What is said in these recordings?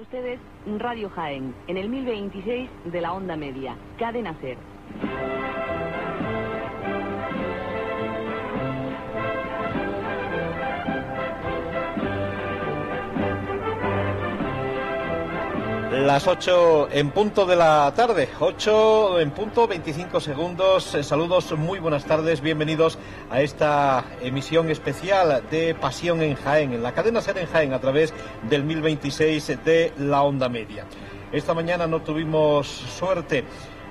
Ustedes Radio Jaén, en el 1026 de la onda media, Cadena Ser. Las 8 en punto de la tarde, 8 en punto, 25 segundos. Eh, Saludos, muy buenas tardes, bienvenidos a esta emisión especial de Pasión en Jaén, en la cadena Ser en Jaén, a través del 1026 de la onda media. Esta mañana no tuvimos suerte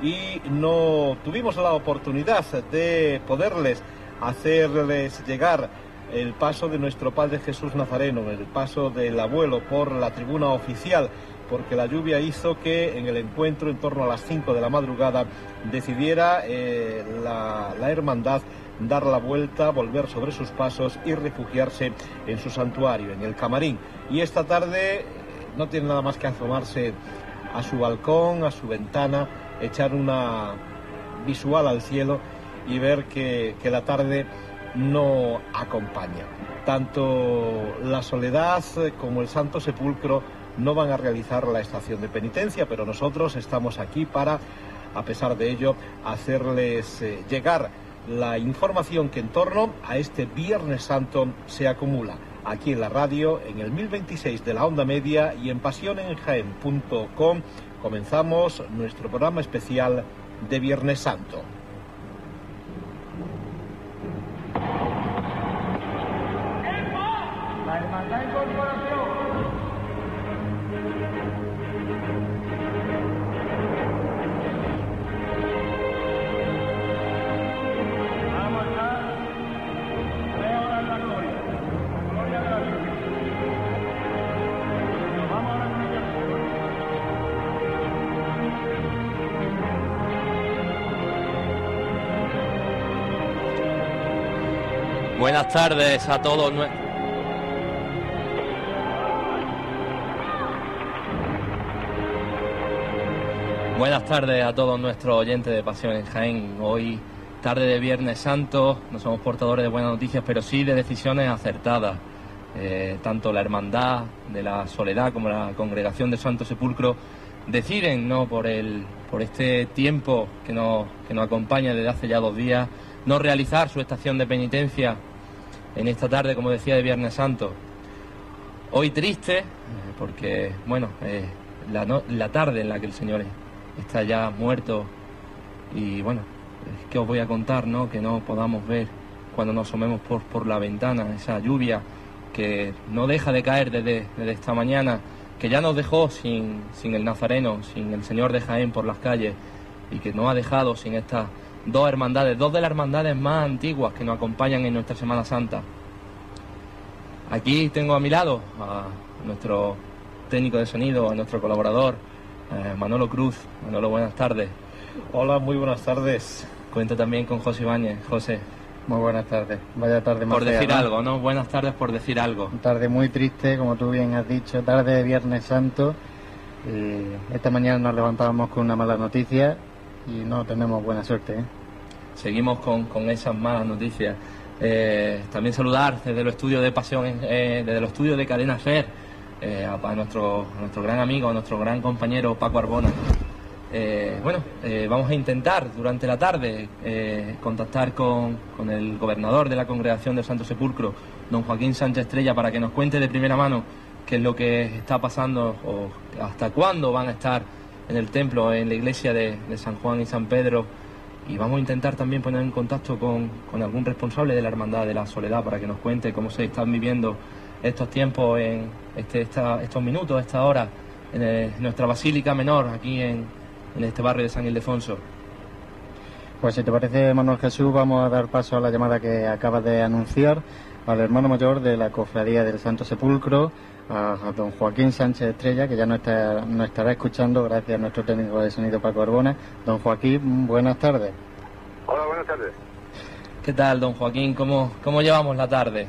y no tuvimos la oportunidad de poderles hacerles llegar el paso de nuestro Padre Jesús Nazareno, el paso del abuelo por la tribuna oficial porque la lluvia hizo que en el encuentro en torno a las 5 de la madrugada decidiera eh, la, hermandad dar la vuelta, volver sobre sus pasos y refugiarse en su santuario, en el camarín. Y esta tarde eh, no tiene nada más que asomarse a su balcón, a su ventana, echar una visual al cielo y ver que la tarde no acompaña. Tanto la soledad como el Santo Sepulcro no van a realizar la estación de penitencia, pero nosotros estamos aquí para, a pesar de ello, hacerles eh, llegar la información que en torno a este Viernes Santo se acumula aquí en la radio, en el 1026 de la onda media y en pasionenjaen.com. Comenzamos nuestro programa especial de Viernes Santo. Tardes a todos. Buenas tardes a todos nuestros oyentes de Pasión en Jaén. Hoy, tarde de Viernes Santo, no somos portadores de buenas noticias, pero sí de decisiones acertadas. Eh, tanto la Hermandad de la Soledad como la Congregación del Santo Sepulcro deciden, ¿no? por, el, por este tiempo que nos, que nos acompaña desde hace ya dos días, no realizar su estación de penitencia en esta tarde, como decía, de Viernes Santo. Hoy triste, eh, porque, bueno, eh, la, no- tarde en la que el Señor está ya muerto y, bueno, es que os voy a contar, ¿no? Que no podamos ver cuando nos asomemos por, la ventana esa lluvia que no deja de caer desde, esta mañana, que ya nos dejó sin, el Nazareno, sin el Señor de Jaén por las calles y que nos ha dejado sin estas dos hermandades, dos de las hermandades más antiguas que nos acompañan en nuestra Semana Santa. Aquí tengo a mi lado a nuestro técnico de sonido, a nuestro colaborador, eh, Manolo Cruz. Manolo, buenas tardes. Hola, muy buenas tardes. Cuento también con José Ibáñez. José, Muy buenas tardes. Vaya tarde más por decir ¿no? algo, ¿no? Buenas tardes por decir algo. Tarde muy triste, como tú bien has dicho, tarde de Viernes Santo. Esta mañana nos levantábamos con una mala noticia y no tenemos buena suerte. ¿eh? Seguimos con, con esas malas noticias. Eh, también saludar desde los estudios de Pasión, eh, desde los estudios de Cadena Fer, eh, a, nuestro, a nuestro gran amigo, a nuestro gran compañero Paco Arbona. Bueno, vamos a intentar durante la tarde contactar con, con el gobernador de la Congregación del Santo Sepulcro, don Joaquín Sánchez Estrella, para que nos cuente de primera mano qué es lo que está pasando o hasta cuándo van a estar en el templo, en la iglesia de, de San Juan y San Pedro. Y vamos a intentar también poner en contacto con, con algún responsable de la Hermandad de la Soledad para que nos cuente cómo se están viviendo estos tiempos, en este, esta- estos minutos, esta hora, en eh, nuestra Basílica Menor, aquí en, en este barrio de San Ildefonso. Pues si te parece, Manuel Jesús, vamos a dar paso a la llamada que acabas de anunciar al hermano mayor de la Cofradía del Santo Sepulcro, a, a don Joaquín Sánchez Estrella, que ya nos, está- nos estará escuchando gracias a nuestro técnico de sonido Paco Arbona. Don Joaquín, buenas tardes. Hola, buenas tardes. ¿Qué tal, don Joaquín? ¿Cómo, cómo llevamos la tarde?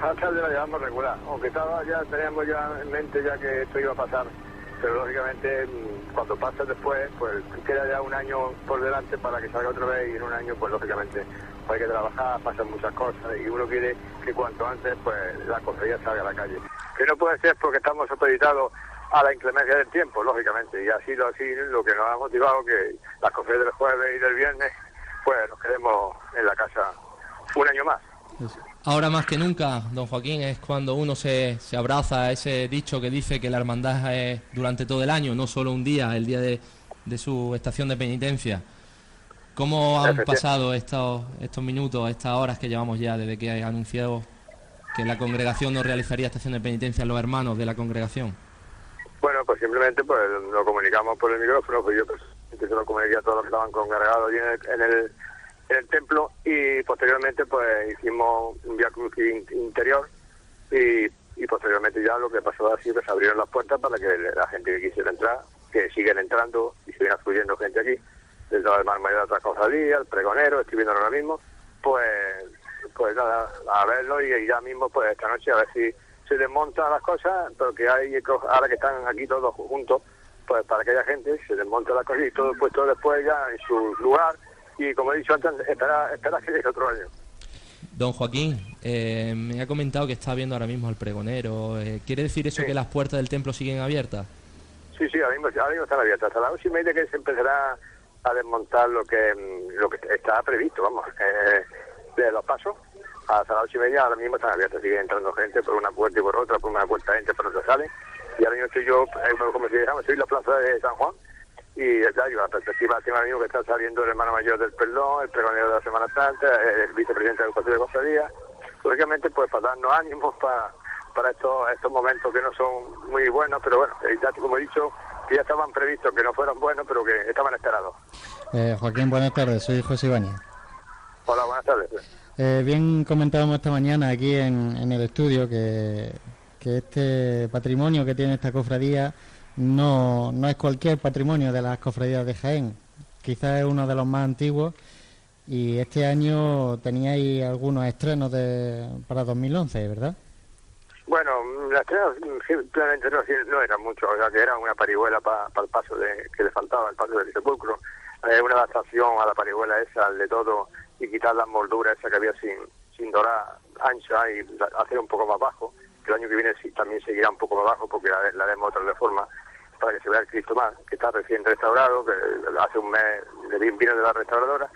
La tarde la llevamos regular, aunque estaba ya teníamos ya en mente ya que esto iba a pasar, pero lógicamente mm, cuando pasa después, pues queda ya un año por delante para que salga otra vez y en un año, pues lógicamente hay que trabajar, pasan muchas cosas y uno quiere que cuanto antes pues la cofradía salga a la calle. Que no puede ser porque estamos supeditados a la inclemencia del tiempo, lógicamente. Y así lo, así lo que nos ha motivado que las cofradías del jueves y del viernes, pues nos quedemos en la casa un año más. Ahora más que nunca, don Joaquín, es cuando uno se, se abraza a ese dicho que dice que la hermandad es durante todo el año, no solo un día, el día de, de su estación de penitencia. ¿Cómo han pasado estos, estos minutos, estas horas que llevamos ya desde que ha anunciado que la congregación no realizaría estación de penitencia a los hermanos de la congregación? Bueno, pues simplemente pues lo comunicamos por el micrófono, pues yo personalmente se lo comuniqué a todos los que estaban congregados allí en el, en el, en el templo y posteriormente pues hicimos un via cruz in- interior y, y posteriormente ya lo que pasó así pues abrieron las puertas para que la gente que quisiera entrar, que siguen entrando y siguen fluyendo gente aquí, desde el mar mayor de otras cofradías, el pregonero, estoy viendo ahora mismo, pues pues nada, a verlo y, y ya mismo pues esta noche a ver si se desmontan las cosas, porque hay ahora que están aquí todos juntos, pues para que haya gente, se desmonta las cosas y todo puesto después ya en su lugar y como he dicho antes, espera, espera que llegue otro año. Don Joaquín, eh, me ha comentado que está viendo ahora mismo al pregonero. eh, ¿Quiere decir eso Sí. que las puertas del templo siguen abiertas? Sí, sí, ahora mismo, ahora mismo están abiertas. Hasta las ocho y media que se empezará a desmontar lo que mm, lo que está previsto, vamos, eh, de los pasos. Hasta las ocho y media ahora mismo están abiertas. Sigue entrando gente por una puerta y por otra, por una puerta entra, por otra sale. Y ahora mismo estoy yo, como si dijéramos, estoy en la plaza de San Juan. Y ya digo, la perspectiva encima mío que está saliendo el hermano mayor del perdón, el pregonero de la Semana Santa, el vicepresidente del Consejo de Cofradía. Lógicamente, pues para darnos ánimos para, para estos, estos momentos que no son muy buenos, pero bueno, ya como he dicho, que ya estaban previstos, que no fueron buenos, pero que estaban esperados. Eh, Joaquín, buenas tardes, soy José Ibáñez. Hola, buenas tardes. Eh, bien comentábamos esta mañana aquí en, en el estudio que, que este patrimonio que tiene esta cofradía no, no es cualquier patrimonio de las cofradías de Jaén. Quizás es uno de los más antiguos y este año teníais algunos estrenos de, para 2011, ¿verdad? Bueno, las estrenas simplemente no, no eran mucho, o sea que era una parihuela para el paso de, que le faltaba, el paso del sepulcro. Eh, una adaptación a la parihuela esa, al de todo, y quitar las molduras esa que había sin, sin dorar ancha y la- hacer un poco más bajo, que el año que viene sí, también seguirá un poco más bajo porque la, la haremos otra reforma para que se vea el Cristo más, que está recién restaurado, que hace un mes vino de la restauradora.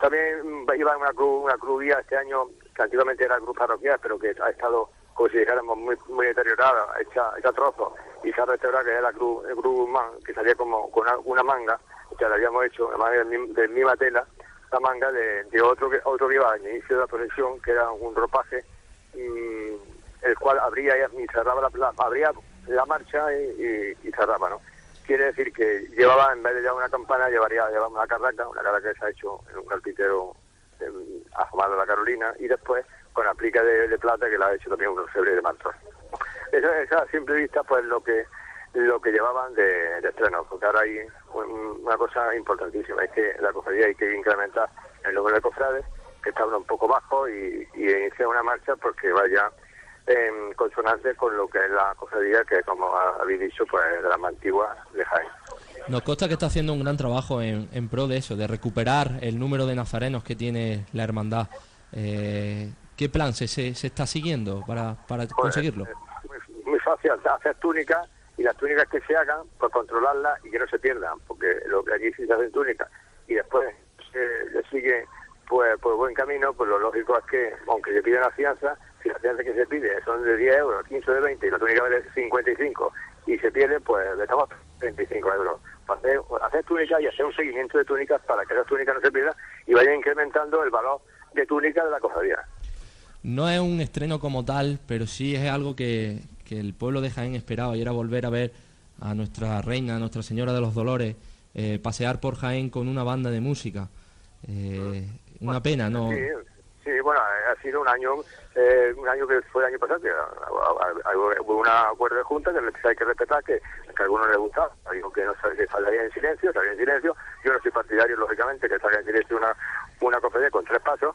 También mm, iba una cruz, una cruz este año, que antiguamente era cruz parroquial, pero que ha estado, como si dijéramos, muy, deteriorada, hecha, hecha trozos, y se ha restaurado, que es la cruz, el cruz man, que salía como con una, una manga, que la habíamos hecho, además de, mi- de misma tela, la manga de, otro que otro que iba al inicio de la procesión, que era un ropaje, mm, el cual abría y cerraba la, abría la marcha y, y- y cerraba, ¿no? Quiere decir que llevaba, en vez de llevar una campana, llevaría llevaba una carraca, una carraca que se ha hecho en un carpintero afamado de la Carolina, y después con aplica de, de plata que la ha hecho también un orfebre de Martor. Esa, esa a simple vista, pues lo que lo que llevaban de, de estreno, porque ahora hay un- una cosa importantísima, es que la cofradía hay que incrementar el número de cofrades, que está un poco bajo, y, y iniciar una marcha porque vaya en consonancia con lo que es la cofradía, que como habéis dicho, pues de la más antigua de Jaén. Nos consta que está haciendo un gran trabajo en, en pro de eso, de recuperar el número de nazarenos que tiene la hermandad. Eh, ¿Qué plan se, se, se está siguiendo para, para Pues, conseguirlo? eh, Muy, muy fácil hacer túnicas y las túnicas que se hagan, pues controlarlas y que no se pierdan, porque lo que aquí sí se hacen túnicas y después se sigue pues por buen camino, pues lo lógico es que, aunque se pide una fianza, si la fianza que se pide son de 10 euros, 15 de 20 y la túnica vale 55 y se pierde, pues le estamos 35 euros. Hacer, hacer túnicas y hacer un seguimiento de túnicas para que esas túnicas no se pierdan y vaya incrementando el valor de túnica de la cofradía. No es un estreno como tal, pero sí es algo que, que el pueblo de Jaén esperaba y era volver a ver a nuestra reina, a Nuestra Señora de los Dolores, eh, pasear por Jaén con una banda de música. Eh, una pena, ¿no? Sí, sí, bueno, ha sido un año, eh, un año que fue el año pasado, que hubo un acuerdo de junta que hay que respetar, que, a algunos les gustaba, digo que no salía en silencio, salía en silencio, yo no soy partidario, lógicamente, que salga en silencio una, una cofradía con tres pasos,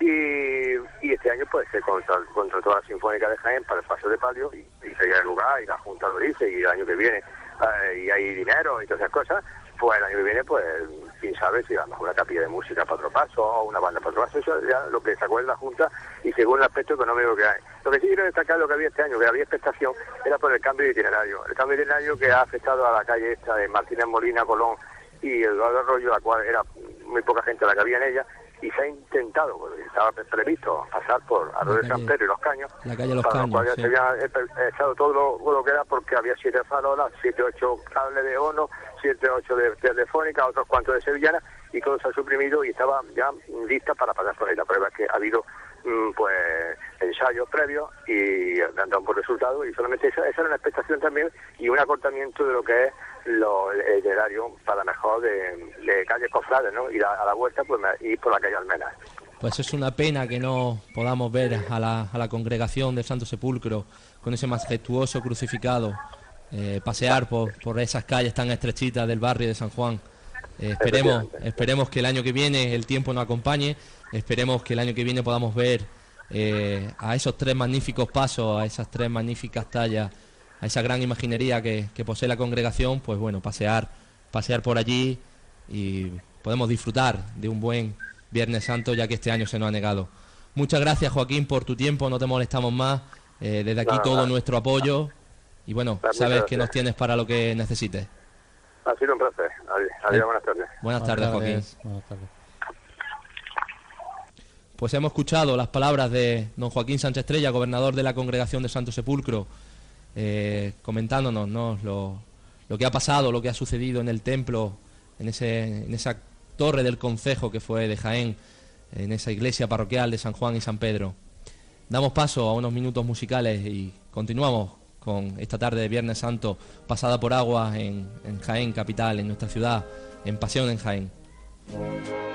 y, y este año pues se contrató, contrató a la Sinfónica de Jaén para el paso de palio, y, y seguía el lugar, y la Junta lo dice, y el año que viene eh, y hay dinero y todas esas cosas, pues el año que viene, pues, quién sabe si a lo mejor una capilla de música para otro paso o una banda para otro paso, eso ya lo que se acuerda la Junta y según el aspecto económico que hay. Lo que sí quiero destacar lo que había este año, que había expectación, era por el cambio de itinerario. El cambio de itinerario que ha afectado a la calle esta de Martínez Molina, Colón y Eduardo Arroyo, la cual era muy poca gente la que había en ella, y se ha intentado, estaba previsto pasar por Arroyo de San Pedro y Los Caños, La calle Los para lo Caños, cual ya sí. se había echado todo lo, lo que era porque había siete farolas, siete, ocho cables de ONO, siete, ocho de telefónica, otros cuantos de sevillana, y todo se ha suprimido y estaba ya lista para pasar por ahí. La prueba es que ha habido mm, pues ensayos previos y han dado un buen resultado y solamente esa, esa era una expectación también y un acortamiento de lo que es lo, el itinerario para mejor de, de calles cofrades, ¿no? Ir a, a la vuelta pues me- ir por la calle Almenas. Pues es una pena que no podamos ver a la, a la congregación del Santo Sepulcro con ese majestuoso crucificado eh, pasear por, por esas calles tan estrechitas del barrio de San Juan. Eh, esperemos, esperemos que el año que viene el tiempo nos acompañe, esperemos que el año que viene podamos ver eh, a esos tres magníficos pasos, a esas tres magníficas tallas, a esa gran imaginería que, que posee la congregación, pues bueno, pasear, pasear por allí y podemos disfrutar de un buen Viernes Santo ya que este año se nos ha negado. Muchas gracias Joaquín por tu tiempo, no te molestamos más. Eh, desde aquí Nada, todo nada. nuestro apoyo y bueno, sabes que nos tienes para lo que necesites. Ha sido un placer. Adiós, adiós, buenas tardes. Buenas tardes Joaquín. Buenas tardes. Pues hemos escuchado las palabras de don Joaquín Sánchez Estrella, gobernador de la Congregación de Santo Sepulcro, eh, comentándonos ¿no? lo, que ha pasado, lo que ha sucedido en el templo, en esa torre del concejo que fue de Jaén, en esa iglesia parroquial de San Juan y San Pedro. Damos paso a unos minutos musicales y continuamos con esta tarde de Viernes Santo pasada por agua en, en Jaén, capital, en nuestra ciudad, en Pasión en Jaén.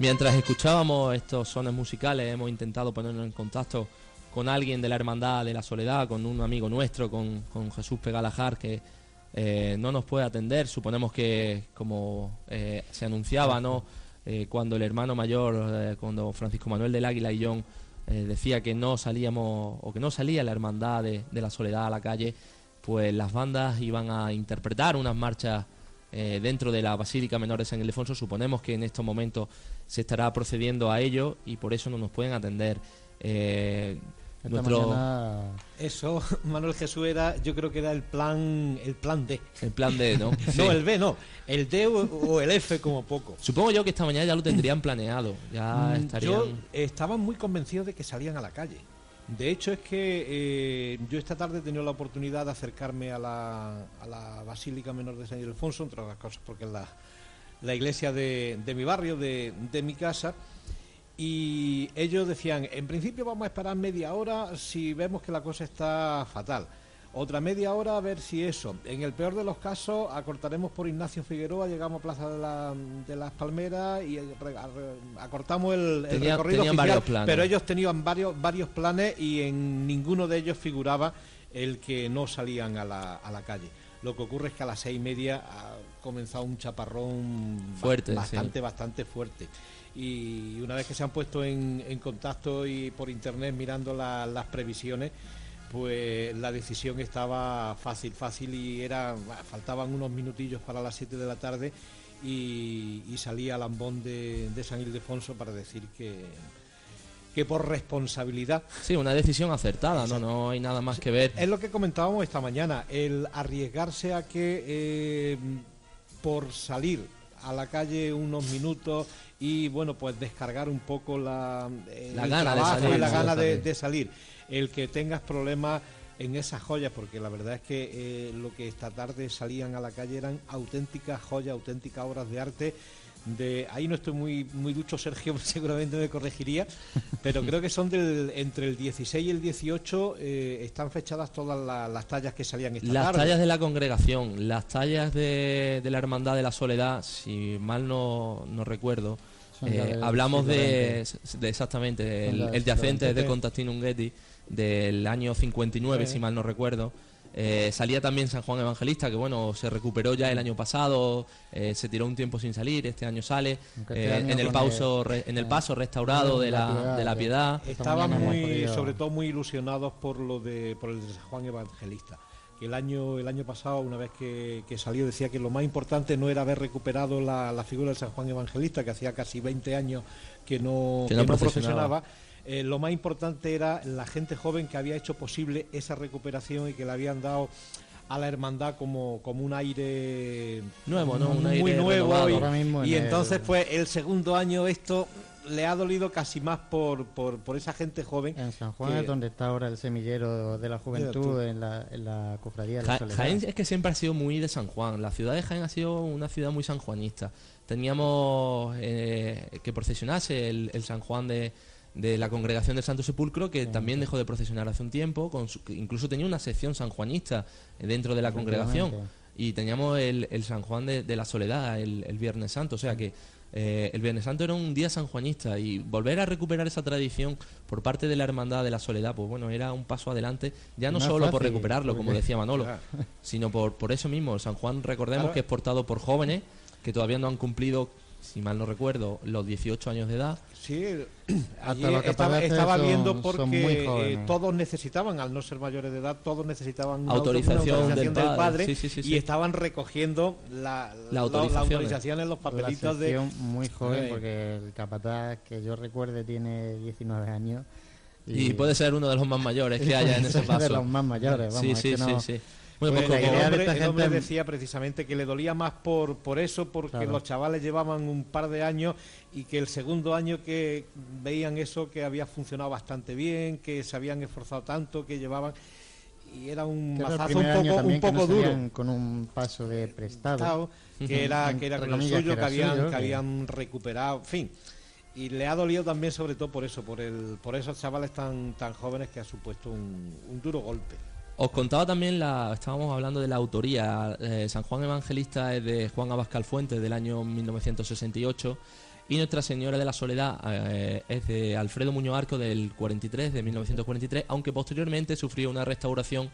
Mientras escuchábamos estos sones musicales, hemos intentado ponernos en contacto con alguien de la Hermandad de la Soledad, con un amigo nuestro, con, con Jesús Pegalajar, que eh, no nos puede atender. Suponemos que, como eh, se anunciaba, ¿no? Eh, cuando el hermano mayor, eh, cuando Francisco Manuel del Águila y John decía que no salíamos o que no salía la Hermandad de, de la Soledad a la calle, pues las bandas iban a interpretar unas marchas eh, dentro de la Basílica Menor de San Ildefonso. Suponemos que en estos momentos se estará procediendo a ello y por eso no nos pueden atender. Eh, nuestro mañana Eso, Manuel Jesús era, yo creo que era el plan, el plan D. el plan D, ¿no? Sí. No, el B no, el D o, o el F como poco. Supongo yo que esta mañana ya lo tendrían planeado, ya Mm, estarían. Yo estaban muy convencidos de que salían a la calle. De hecho es que eh, yo esta tarde he tenido la oportunidad de acercarme a la, a la Basílica Menor de San Ildefonso, entre otras cosas porque es la, la iglesia de, de mi barrio, de, de mi casa, y ellos decían, en principio vamos a esperar media hora si vemos que la cosa está fatal. Otra media hora a ver si eso. En el peor de los casos acortaremos por Ignacio Figueroa, llegamos a Plaza de, la- de las Palmeras y eh, acortamos el, recorrido tenían oficial, varios planes. pero ellos tenían varios, varios planes y en ninguno de ellos figuraba el que no salían a la, a la calle. Lo que ocurre es que a las seis y media ha comenzado un chaparrón Fuerte, bastante, sí. bastante fuerte. Y una vez que se han puesto en, en contacto y por internet mirando la- las previsiones, pues la decisión estaba fácil, fácil y era faltaban unos minutillos para las 7 de la tarde y, y salía Lambón de, de San Ildefonso para decir que, que por responsabilidad. Sí, una decisión acertada, no, no hay nada más que ver. es lo que comentábamos esta mañana, el arriesgarse a que eh, por salir a la calle unos minutos y bueno pues descargar un poco la, eh, La gana de salir, y la gana de salir, el que tengas problemas en esas joyas, porque la verdad es que eh, lo que esta tarde salían a la calle eran auténticas joyas, auténticas obras de arte. De, ahí no estoy muy muy ducho, Sergio, seguramente me corregiría, pero creo que son del, entre el 16 y el 18 eh, están fechadas todas la- las tallas que salían esta Las tarde. tallas de la congregación, las tallas de, de la Hermandad de la Soledad, si mal no, no recuerdo, eh, hablamos de, de exactamente, el, el yacente de XX. Constantino Ungetti del año 59, Sí. si mal no recuerdo. Eh, salía también San Juan Evangelista, que bueno, se recuperó ya el año pasado, eh, se tiró un tiempo sin salir, este año sale, este eh, año en el pauso, el- re- en el paso restaurado de la la, Piedad, de la piedad. Esta Estaban muy, sobre todo muy ilusionados por lo de por el de San Juan Evangelista. Que el año el año pasado, una vez que, que salió, decía que lo más importante no era haber recuperado la, la figura de San Juan Evangelista, que hacía casi 20 años que no, Que no que no procesionaba. procesionaba. Eh, lo más importante era la gente joven que había hecho posible esa recuperación y que le habían dado a la hermandad como, como un aire Nuevo, ¿no? Un muy aire nuevo y, Ahora mismo en y el- entonces pues el segundo año esto le ha dolido casi más por, por, por esa gente joven En San Juan que- es donde está ahora el semillero de la juventud, en la, en la cofradía de la Ja-. Jaén es que siempre ha sido muy de San Juan. La ciudad de Jaén ha sido una ciudad muy sanjuanista. Teníamos eh, que procesionase el, el San Juan de, de la congregación del Santo Sepulcro, que también dejó de procesionar hace un tiempo. Con su- incluso tenía una sección sanjuanista dentro de la congregación. Y teníamos el, el San Juan de, de la Soledad el, el Viernes Santo. O sea que eh, el Viernes Santo era un día sanjuanista. Y volver a recuperar esa tradición por parte de la Hermandad de la Soledad, pues bueno, era un paso adelante. Ya no, solo por recuperarlo, como decía Manolo, Claro. sino por, por eso mismo. El San Juan, recordemos Claro. que es portado por jóvenes que todavía no han cumplido, si mal no recuerdo, los 18 años de edad. Sí, Hasta allí los estaba, estaba son- viendo son porque eh, todos necesitaban, al no ser mayores de edad, todos necesitaban una auto- Autorización una del autorización padre. Sí, sí, sí, y sí. estaban recogiendo la, La la- autorización. las autorizaciones, los La papelitos de... muy joven Sí. porque el capataz que yo recuerde tiene 19 años. Y, puede ser uno de los más mayores que haya en ese de paso. los más mayores, vamos, sí, es sí, que no- sí, sí. Bueno, Pues pues el como- hombre, el decía precisamente que le dolía más por, por eso, porque Claro. los chavales llevaban un par de años y que el segundo año que veían eso que había funcionado bastante bien, que se habían esforzado tanto, que llevaban y era un mazazo un poco, un poco no duro. con un paso de prestado. Estado, que era que era con el comillas, suyo que habían suyo, que- habían recuperado en fin y le ha dolido también sobre todo por eso por el por esos chavales tan tan jóvenes que ha supuesto un, un duro golpe Os contaba también, la, estábamos hablando de la autoría. eh, San Juan Evangelista es de Juan Abascal Fuentes del año 1968 y Nuestra Señora de la Soledad eh, es de Alfredo Muñoz Arco del 43, de 1943, aunque posteriormente sufrió una restauración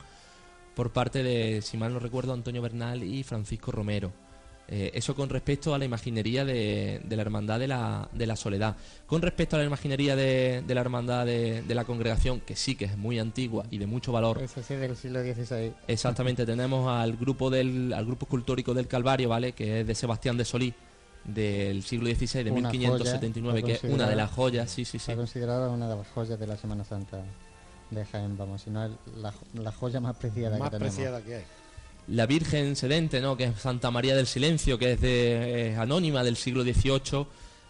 por parte de, si mal no recuerdo, Antonio Bernal y Francisco Romero. Eh, eso con respecto a la imaginería de, de la Hermandad de la, de la Soledad. Con respecto a la imaginería de, de la Hermandad de, de la Congregación, que sí que es muy antigua y de mucho valor, Ese sí del siglo XVI. Exactamente, tenemos al grupo del al grupo escultórico del Calvario, ¿vale? Que es de Sebastián de Solí del siglo XVI de Una 1579, joya, que es una de las joyas, sí, sí, sí. Está considerada una de las joyas de la Semana Santa de Jaén, vamos, si no es la, la joya más preciada más que tenemos. preciada que hay La Virgen Sedente, ¿no? Que es Santa María del Silencio, que es de eh, anónima del siglo XVIII.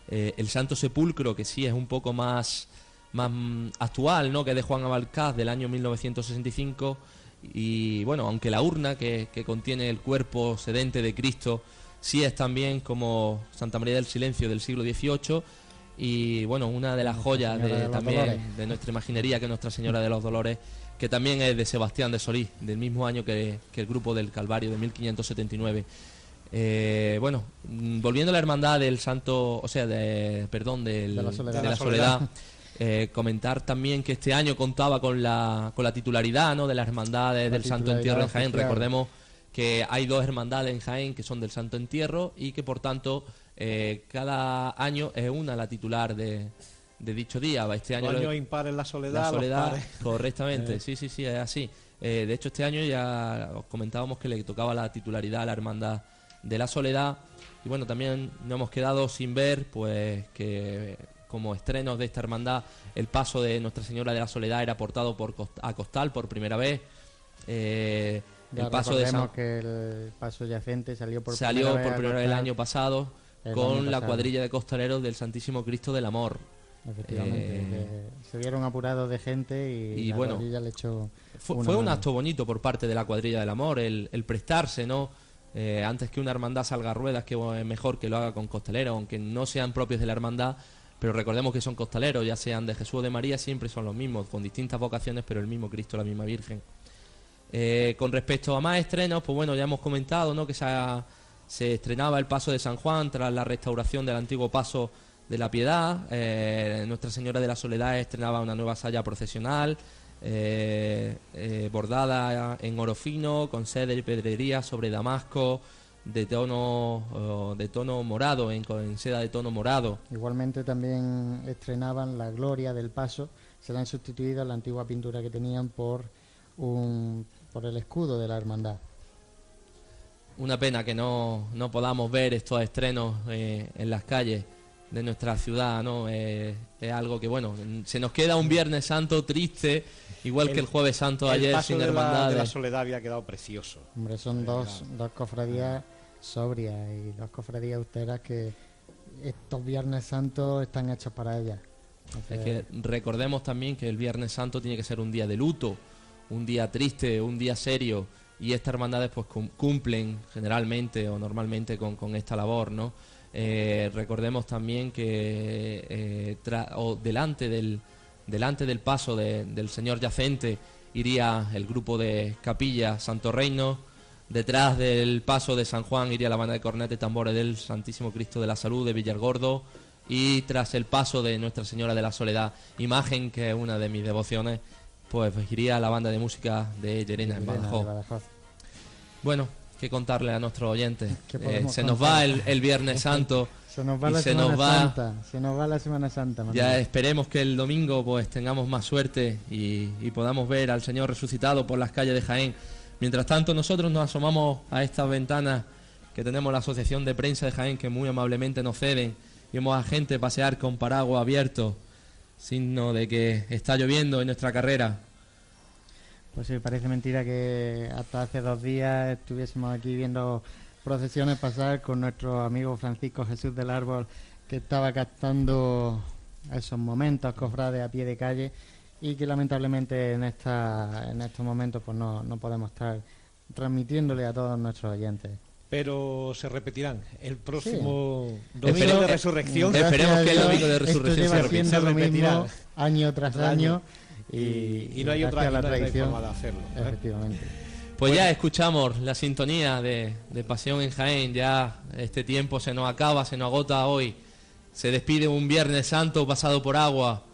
Eh, el Santo Sepulcro, que sí es un poco más más mm, actual, ¿no? Que es de Juan Abalcaz del año 1965 y bueno, aunque la urna que, que contiene el cuerpo sedente de Cristo sí es también como Santa María del Silencio del siglo XVIII y bueno, una de las joyas de, también Dolores. de nuestra imaginería que es Nuestra Señora de los Dolores, que también es de Sebastián de Solís, del mismo año que, que el grupo del Calvario de 1579. Eh, bueno, volviendo a la hermandad del Santo, o sea, de, perdón, del- De la Soledad. de la De la Soledad, eh, comentar también que este año contaba con la, con la titularidad ¿no? de las hermandades La del Santo Entierro en Jaén. oficial. Recordemos que hay dos hermandades en Jaén que son del Santo Entierro y que por tanto eh, cada año es una la titular de, de dicho día. Este año Los lo- años impares la soledad, la correctamente, Eh. sí, sí, sí, es así. Eh, de hecho, este año ya os comentábamos que le tocaba la titularidad a la hermandad de la soledad. Y bueno, también nos hemos quedado sin ver, pues, que como estrenos de esta hermandad, el paso de Nuestra Señora de la Soledad era portado por Cost- a Costal por primera vez. Eh, Ya el paso de San- que el paso yacente salió por salió primera vez por primera vez el año pasado el con año la cuadrilla de costaleros del Santísimo Cristo del Amor. Efectivamente, Eh, que se vieron apurados de gente y, y la bueno, cuadrilla le echó Fue, fue un acto bonito por parte de la cuadrilla del amor, el, el prestarse, ¿no? Eh, antes que una hermandad salga a ruedas, que es mejor que lo haga con costaleros, aunque no sean propios de la hermandad, pero recordemos que son costaleros, ya sean de Jesús o de María, siempre son los mismos, con distintas vocaciones, pero el mismo Cristo, la misma Virgen. Eh, con respecto a más estrenos, pues bueno, ya hemos comentado, ¿no? Que se, ha- se estrenaba el paso de San Juan tras la restauración del antiguo paso de la Piedad. Eh, Nuestra Señora de la Soledad estrenaba una nueva saya procesional. eh, eh, bordada en oro fino, con sede y pedrería sobre damasco, de tono, de tono morado, en, en seda de tono morado. Igualmente también estrenaban la gloria del paso, se le han sustituido la antigua pintura que tenían por un por el escudo de la hermandad. Una pena que no, no podamos ver estos estrenos eh, en las calles de nuestra ciudad, ¿no? Eh, es algo que, bueno, se nos queda un Viernes Santo triste, igual que el Jueves Santo el ayer paso sin de la, de la soledad había quedado precioso. Hombre, son dos, dos cofradías sobrias y dos cofradías austeras que estos Viernes Santos están hechos para ellas. Es que recordemos también que el Viernes Santo tiene que ser un día de luto, un día triste, un día serio, y estas hermandades pues cum- cumplen generalmente o normalmente con, con esta labor, ¿no? Eh, recordemos también que eh, tra- o delante del delante del paso de- del señor yacente iría el grupo de capilla Santo Reino, detrás del paso de San Juan iría la banda de cornetas y tambores del Santísimo Cristo de la Salud de Villargordo y tras el paso de Nuestra Señora de la Soledad, imagen que es una de mis devociones, pues iría la banda de música de Llerena en Llerena. Badajoz. Bueno, que contarle a nuestros oyentes. ¿Qué Eh, se nos contar? va el, el Viernes Santo. Se nos va la se Semana nos va- Santa, se nos va la Semana Santa. Manuel. Ya esperemos que el domingo pues tengamos más suerte y, y podamos ver al Señor resucitado por las calles de Jaén. Mientras tanto nosotros nos asomamos a estas ventanas que tenemos la Asociación de Prensa de Jaén que muy amablemente nos ceden. Vemos a gente pasear con paraguas abiertos, signo de que está lloviendo en nuestra carrera. Pues sí, parece mentira que hasta hace dos días estuviésemos aquí viendo procesiones pasar con nuestro amigo Francisco Jesús del Árbol, que estaba captando esos momentos cofrades a pie de calle y que lamentablemente en esta en estos momentos pues no, no podemos estar transmitiéndole a todos nuestros oyentes. Pero se repetirán. El próximo domingo Esperemos de que- resurrección. Esperemos que el domingo de resurrección esto se repetirá. año tras Tras año año. Y, Y no hay otra- la no hay forma de hacerlo, ¿eh? efectivamente Pues ya escuchamos la sintonía de, de Pasión en Jaén, ya este tiempo se nos acaba, se nos agota hoy. Se despide un Viernes Santo pasado por agua,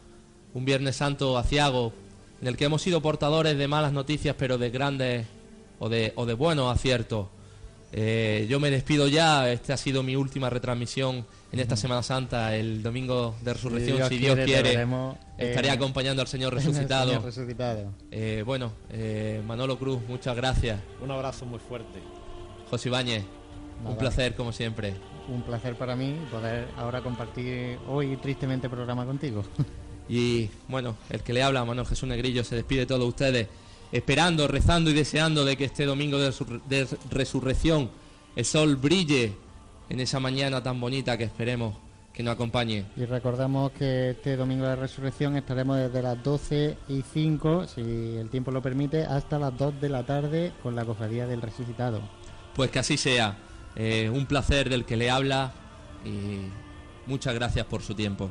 un Viernes Santo aciago, en el que hemos sido portadores de malas noticias, pero de grandes o de, o de buenos aciertos. Eh, yo me despido ya, esta ha sido mi última retransmisión en esta Semana Santa, el domingo de resurrección, si Dios quiere. Estaré en- acompañando al Señor resucitado. Eh, bueno, eh, Manolo Cruz, muchas gracias. Un abrazo muy fuerte. José Ibáñez, un placer como siempre. Un placer para mí poder ahora compartir hoy tristemente programa contigo. Y bueno, el que le habla, Manuel Jesús Negrillo, se despide de todos ustedes, esperando, rezando y deseando de que este domingo de, resur- de resurrección el sol brille en esa mañana tan bonita que esperemos que nos acompañe. Y recordamos que este domingo de resurrección estaremos desde las 12 y 5, si el tiempo lo permite, hasta las 2 de la tarde con la cofradía del resucitado. Pues que así sea. Eh, un placer del que le habla y muchas gracias por su tiempo.